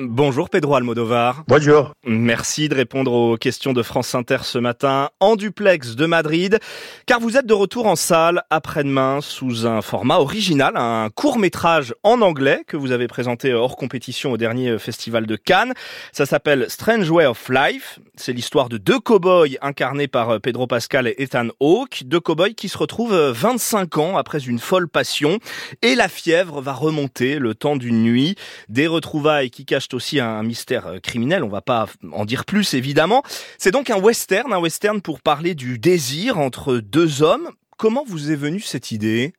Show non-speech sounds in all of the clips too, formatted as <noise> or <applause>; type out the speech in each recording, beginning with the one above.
Bonjour Pedro Almodovar. Bonjour. Merci de répondre aux questions de France Inter ce matin en duplex de Madrid, car vous êtes de retour en salle après-demain sous un format original, un court métrage en anglais que vous avez présenté hors compétition au dernier festival de Cannes. Ça s'appelle Strange Way of Life. C'est l'histoire de deux cow-boys incarnés par Pedro Pascal et Ethan Hawke, deux cow-boys qui se retrouvent 25 ans après une folle passion et la fièvre va remonter le temps d'une nuit, des retrouvailles qui cachent aussi un mystère euh, criminel, on va pas en dire plus évidemment. C'est donc un western, un western pour parler du désir entre deux hommes. Comment vous est venue cette idée?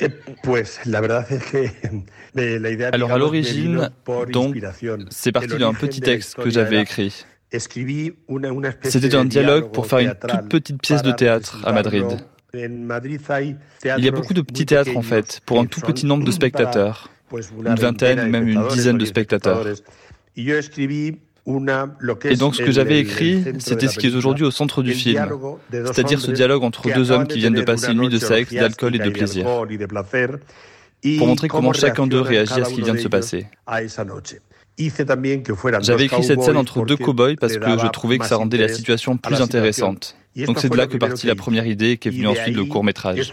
Eh, <laughs> Alors à l'origine, donc, c'est parti d'un petit texte que j'avais écrit. C'était un dialogue pour faire une toute petite pièce de théâtre à Madrid. Il y a beaucoup de petits théâtres en fait, pour un tout petit nombre de spectateurs une vingtaine, même une dizaine de spectateurs. Et donc ce que j'avais écrit, c'était ce qui est aujourd'hui au centre du film, c'est-à-dire ce dialogue entre deux hommes qui viennent de passer une nuit de sexe, d'alcool et de plaisir, pour montrer comment chacun d'eux réagit à ce qui vient de se passer. J'avais écrit cette scène entre deux cow-boys parce que je trouvais que ça rendait la situation plus intéressante. Donc c'est de là que partit la première idée qui est venue ensuite le court métrage.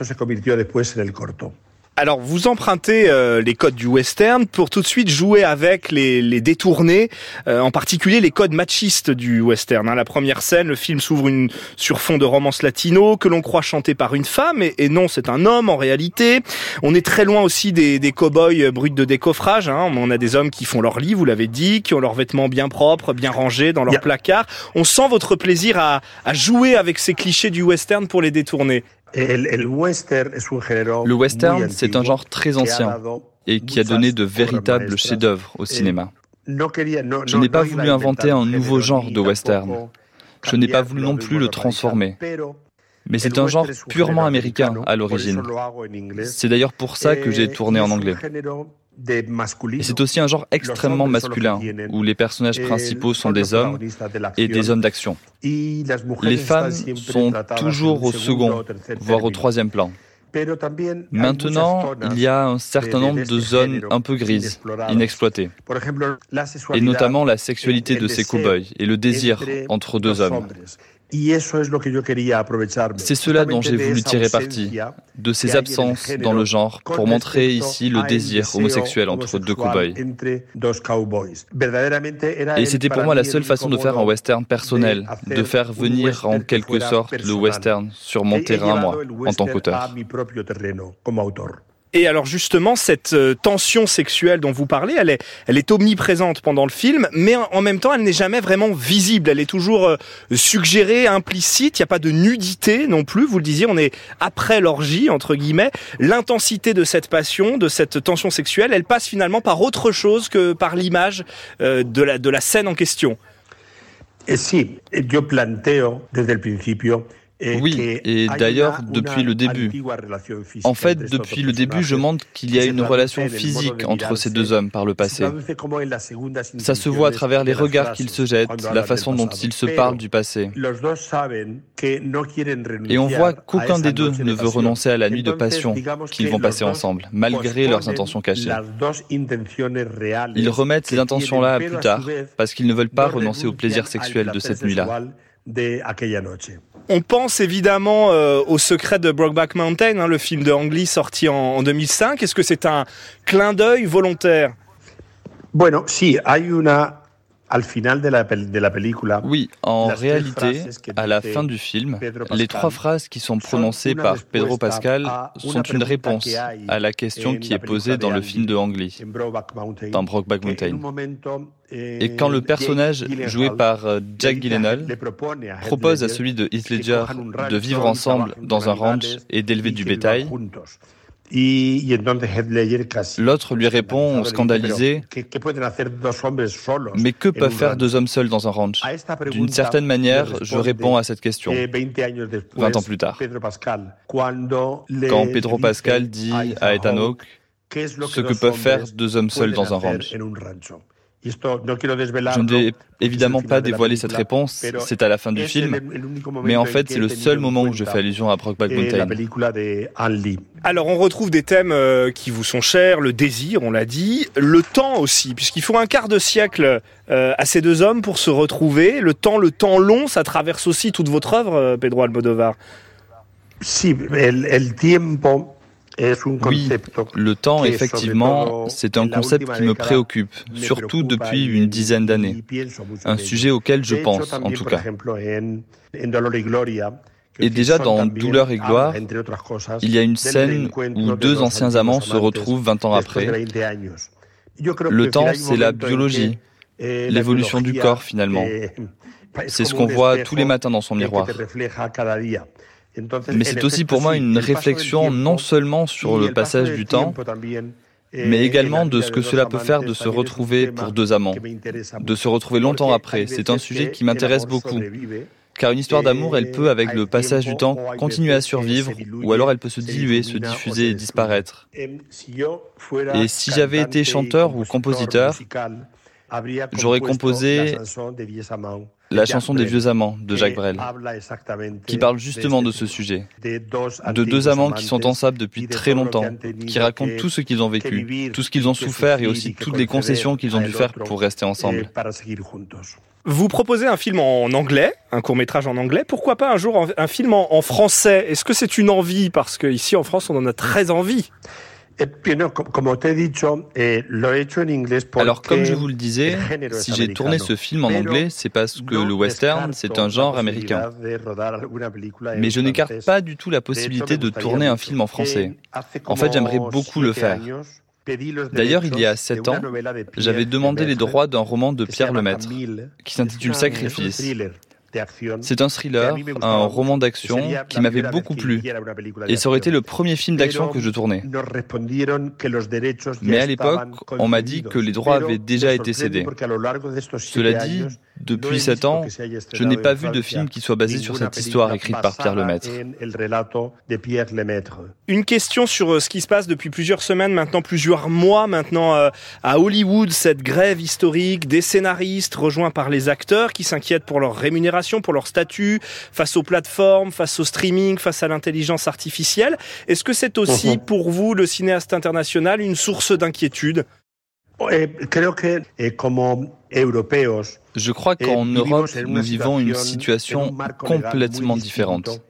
Alors, vous empruntez euh, les codes du western pour tout de suite jouer avec les, les détournés, euh, en particulier les codes machistes du western. Hein. La première scène, le film s'ouvre une, sur fond de romance latino que l'on croit chanter par une femme, et, non, c'est un homme en réalité. On est très loin aussi des, des cow-boys bruts de décoffrage. Hein. On a des hommes qui font leur lit, vous l'avez dit, qui ont leurs vêtements bien propres, bien rangés dans leur placard. On sent votre plaisir à, à jouer avec ces clichés du western pour les détourner. Le western, c'est un genre très ancien et qui a donné de véritables chefs-d'œuvre au cinéma. Je n'ai pas voulu inventer un nouveau genre de western. Je n'ai pas voulu non plus le transformer. Mais c'est un genre purement américain à l'origine. C'est d'ailleurs pour ça que j'ai tourné en anglais. Et c'est aussi un genre extrêmement masculin, où les personnages principaux sont des hommes et des hommes d'action. Les femmes sont toujours au second, voire au troisième plan. Maintenant, il y a un certain nombre de zones un peu grises, inexploitées, et notamment la sexualité de ces cow-boys et le désir entre deux hommes. C'est cela dont j'ai voulu tirer parti, de ces absences dans le genre, pour montrer ici le désir homosexuel entre deux cowboys. Et c'était pour moi la seule façon de faire un western personnel, de faire venir en quelque sorte le western sur mon terrain, moi, en tant qu'auteur. Et alors justement, cette euh, tension sexuelle dont vous parlez, elle est, elle est omniprésente pendant le film, mais en même temps, elle n'est jamais vraiment visible. Elle est toujours euh, suggérée, implicite. Il n'y a pas de nudité non plus. Vous le disiez, on est après l'orgie entre guillemets. L'intensité de cette passion, de cette tension sexuelle, elle passe finalement par autre chose que par l'image euh, de la de la scène en question. Et si, yo planteo desde el principio oui, et d'ailleurs depuis le début. En fait, depuis le début, je montre qu'il y a une relation physique entre ces deux hommes par le passé. Ça se voit à travers les regards qu'ils se jettent, la façon dont ils se parlent du passé. Et on voit qu'aucun des deux ne veut renoncer à la nuit de passion qu'ils vont passer ensemble, malgré leurs intentions cachées. Ils remettent ces intentions-là plus tard, parce qu'ils ne veulent pas renoncer au plaisir sexuel de cette nuit-là. On pense évidemment euh, au secret de Brokeback Mountain, hein, le film de Ang Lee sorti en, en 2005. Est-ce que c'est un clin d'œil volontaire? Bueno, sí, hay una oui, en réalité, à la fin du film, les trois phrases qui sont prononcées par Pedro Pascal sont une réponse à la question qui est posée dans le film de Ang Lee, dans Brokeback Mountain. Et quand le personnage joué par euh, Jack Gyllenhaal propose à celui de Heath Ledger de vivre ensemble dans un ranch et d'élever du bétail, L'autre lui répond, scandalisé, Mais que peuvent faire deux hommes seuls dans un ranch D'une certaine manière, je réponds à cette question. 20 ans plus tard. Quand Pedro Pascal dit à Ethan Hawke ce que peuvent faire deux hommes seuls dans un ranch? Je ne vais évidemment pas dévoiler cette réponse, c'est à la fin du film, mais en fait c'est le seul moment où je fais allusion à Brokeback Mountain. Alors on retrouve des thèmes euh, qui vous sont chers, le désir, on l'a dit, le temps aussi, puisqu'il faut un quart de siècle euh, à ces deux hommes pour se retrouver. Le temps, le temps long, ça traverse aussi toute votre œuvre, euh, Pedro Almodovar. Si, el, el tiempo oui, le temps, effectivement, c'est un concept qui me préoccupe, surtout depuis une dizaine d'années. Un sujet auquel je pense, en tout cas. Et déjà dans Douleur et gloire, il y a une scène où deux anciens amants se retrouvent 20 ans après. Le temps, c'est la biologie, l'évolution du corps finalement. <laughs> C'est ce qu'on voit tous les matins dans son miroir. Mais c'est aussi pour moi une réflexion non seulement sur le passage du temps, mais également de ce que cela peut faire de se retrouver pour deux amants, de se retrouver longtemps après. C'est un sujet qui m'intéresse beaucoup. Car une histoire d'amour, elle peut, avec le passage du temps, continuer à survivre, ou alors elle peut se diluer, se diffuser et disparaître. Et si j'avais été chanteur ou compositeur, j'aurais composé la chanson des vieux amants de Jacques Brel, qui parle justement de ce sujet, de deux amants qui sont ensemble depuis très longtemps, qui racontent tout ce qu'ils ont vécu, tout ce qu'ils ont souffert et aussi toutes les concessions qu'ils ont dû faire pour rester ensemble. Vous proposez un film en anglais, un court métrage en anglais. Pourquoi pas un jour un film en, français? Est-ce que c'est une envie? Parce qu'ici en France, on en a très envie. Eh, Alors, comme je vous le disais, si j'ai tourné ce film en anglais, c'est parce que le western, c'est un genre américain. Mais je n'écarte pas du tout la possibilité de tourner un film en français. En fait, j'aimerais beaucoup le faire. D'ailleurs, il y a sept ans, j'avais demandé les droits d'un roman de Pierre Lemaitre qui s'intitule Sacrifice. C'est un thriller, un roman d'action qui m'avait beaucoup plu. Et ça aurait été le premier film d'action que je tournais. Mais à l'époque, on m'a dit que les droits avaient déjà été cédés. Cela dit, depuis sept ans, je n'ai pas vu de film qui soit basé sur cette histoire écrite par Pierre Lemaitre. Une question sur euh, ce qui se passe depuis plusieurs semaines, maintenant plusieurs mois maintenant euh, à Hollywood, cette grève historique des scénaristes rejoints par les acteurs qui s'inquiètent pour leur rémunération, pour leur statut, face aux plateformes, face au streaming, face à l'intelligence artificielle. Est-ce que c'est aussi mhm. pour vous, le cinéaste international, une source d'inquiétude? Je crois qu'en Europe, nous vivons une situation complètement différente,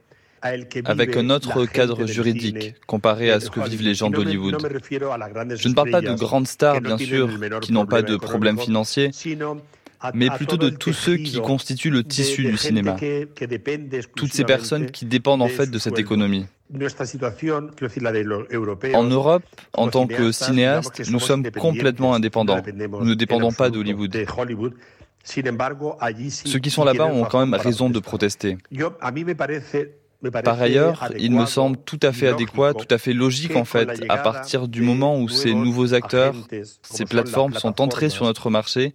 avec un autre cadre juridique comparé à ce que vivent les gens d'Hollywood. Je ne parle pas de grandes stars, bien sûr, qui n'ont pas de problèmes financiers, mais plutôt de tous ceux qui constituent le tissu du cinéma. Toutes ces personnes qui dépendent en fait de cette économie. En Europe, en tant que cinéaste, nous sommes complètement indépendants. Nous ne dépendons pas d'Hollywood. Ceux qui sont là-bas ont quand même raison de protester. Par ailleurs, il me semble tout à fait adéquat, tout à fait logique en fait, à partir du moment où ces nouveaux acteurs, ces plateformes sont entrés sur notre marché,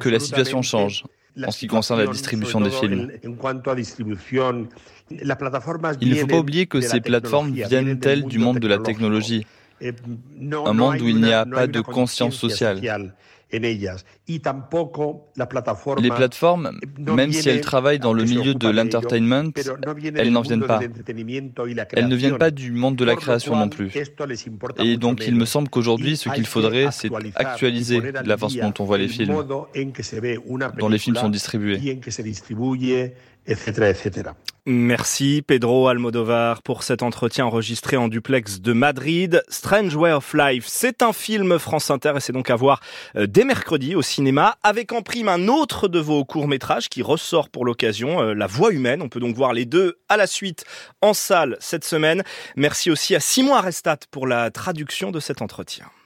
que la situation change en ce qui concerne la distribution des films. Il ne faut pas oublier que ces plateformes viennent-elles du monde de la technologie, un monde où il n'y a pas de conscience sociale. Les plateformes, même si elles travaillent dans le milieu de l'entertainment, elles n'en viennent pas. Elles ne viennent pas du monde de la création non plus. Et donc il me semble qu'aujourd'hui, ce qu'il faudrait, c'est actualiser la façon dont on voit les films, dont les films sont distribués etc., Merci Pedro Almodovar pour cet entretien enregistré en duplex de Madrid. Strange Way of Life, c'est un film France Inter et c'est donc à voir euh, dès mercredi au cinéma avec en prime un autre de vos courts-métrages qui ressort pour l'occasion, euh, La Voix humaine. On peut donc voir les deux à la suite en salle cette semaine. Merci aussi à Simon Arestat pour la traduction de cet entretien.